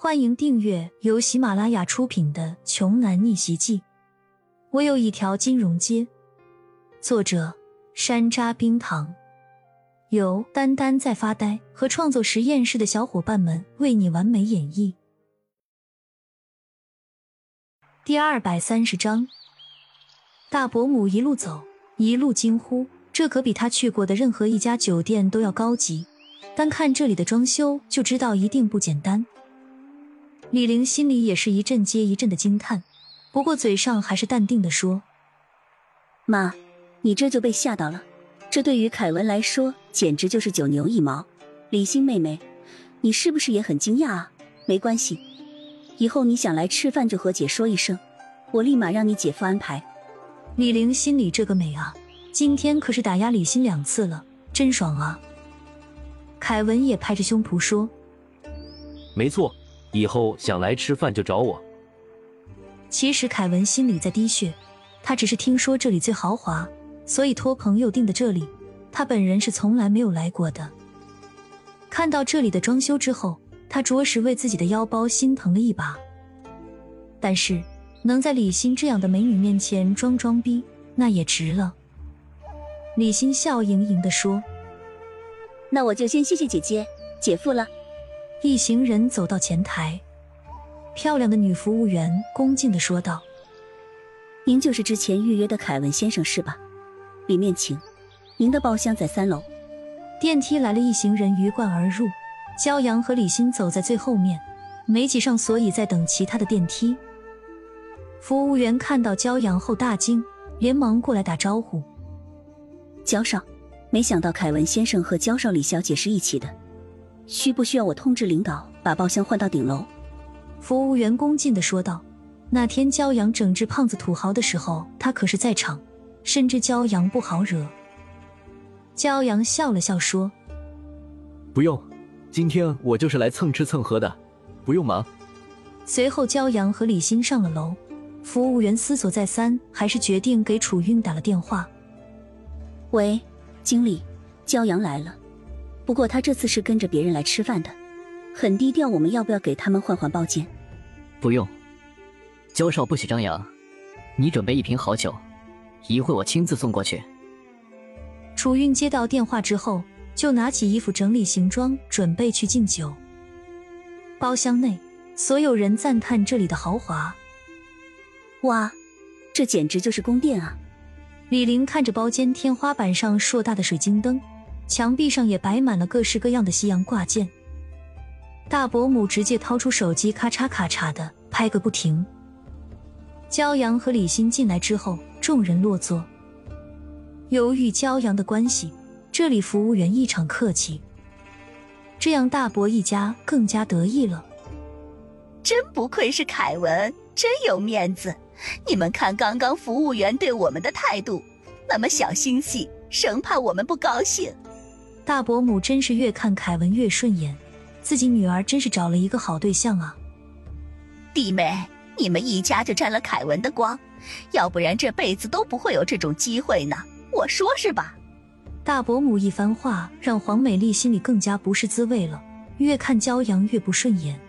欢迎订阅由喜马拉雅出品的《穷男逆袭记》。我有一条金融街。作者：山楂冰糖，由丹丹在发呆和创作实验室的小伙伴们为你完美演绎。第二百三十章，大伯母一路走，一路惊呼：“这可比他去过的任何一家酒店都要高级！单看这里的装修，就知道一定不简单。”李玲心里也是一阵接一阵的惊叹，不过嘴上还是淡定的说：“妈，你这就被吓到了。这对于凯文来说简直就是九牛一毛。李欣妹妹，你是不是也很惊讶啊？没关系，以后你想来吃饭就和姐说一声，我立马让你姐夫安排。”李玲心里这个美啊，今天可是打压李欣两次了，真爽啊！凯文也拍着胸脯说：“没错。”以后想来吃饭就找我。其实凯文心里在滴血，他只是听说这里最豪华，所以托朋友订的这里。他本人是从来没有来过的。看到这里的装修之后，他着实为自己的腰包心疼了一把。但是能在李欣这样的美女面前装装逼，那也值了。李欣笑盈盈的说：“那我就先谢谢姐姐、姐夫了。”一行人走到前台，漂亮的女服务员恭敬的说道：“您就是之前预约的凯文先生是吧？里面请，您的包厢在三楼。”电梯来了一行人鱼贯而入，骄阳和李欣走在最后面，没挤上，所以在等其他的电梯。服务员看到骄阳后大惊，连忙过来打招呼：“焦少，没想到凯文先生和焦少李小姐是一起的。”需不需要我通知领导把包厢换到顶楼？服务员恭敬的说道。那天骄阳整治胖子土豪的时候，他可是在场，深知骄阳不好惹。骄阳笑了笑说：“不用，今天我就是来蹭吃蹭喝的，不用忙。”随后，骄阳和李欣上了楼。服务员思索再三，还是决定给楚韵打了电话：“喂，经理，骄阳来了。”不过他这次是跟着别人来吃饭的，很低调。我们要不要给他们换换包间？不用，焦少不许张扬。你准备一瓶好酒，一会我亲自送过去。楚韵接到电话之后，就拿起衣服整理行装，准备去敬酒。包厢内，所有人赞叹这里的豪华。哇，这简直就是宫殿啊！李玲看着包间天花板上硕大的水晶灯。墙壁上也摆满了各式各样的西洋挂件，大伯母直接掏出手机，咔嚓咔嚓的拍个不停。骄阳和李欣进来之后，众人落座。由于骄阳的关系，这里服务员异常客气，这样大伯一家更加得意了。真不愧是凯文，真有面子！你们看，刚刚服务员对我们的态度，那么小心细，生怕我们不高兴。大伯母真是越看凯文越顺眼，自己女儿真是找了一个好对象啊！弟妹，你们一家就沾了凯文的光，要不然这辈子都不会有这种机会呢。我说是吧？大伯母一番话让黄美丽心里更加不是滋味了，越看骄阳越不顺眼。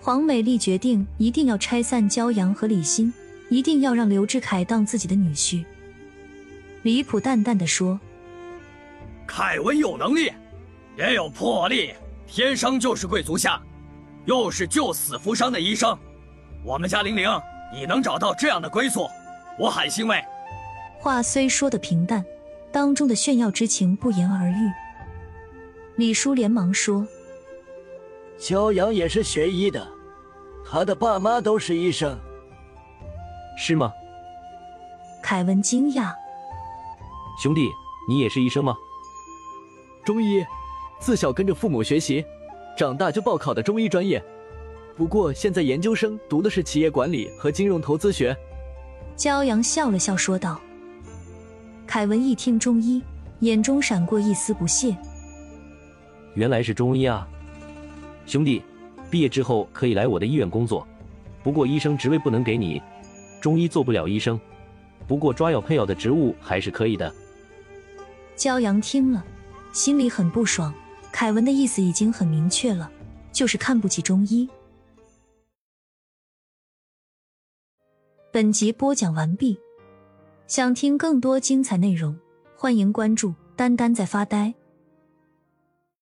黄美丽决定一定要拆散骄阳和李欣，一定要让刘志凯当自己的女婿。李普淡淡的说。凯文有能力，也有魄力，天生就是贵族相，又是救死扶伤的医生。我们家玲玲，你能找到这样的归宿，我很欣慰。话虽说的平淡，当中的炫耀之情不言而喻。李叔连忙说：“骄阳也是学医的，他的爸妈都是医生，是吗？”凯文惊讶：“兄弟，你也是医生吗？”中医，自小跟着父母学习，长大就报考的中医专业。不过现在研究生读的是企业管理和金融投资学。骄阳笑了笑说道。凯文一听中医，眼中闪过一丝不屑。原来是中医啊，兄弟，毕业之后可以来我的医院工作，不过医生职位不能给你，中医做不了医生，不过抓药配药的职务还是可以的。骄阳听了。心里很不爽，凯文的意思已经很明确了，就是看不起中医。本集播讲完毕，想听更多精彩内容，欢迎关注“丹丹在发呆”。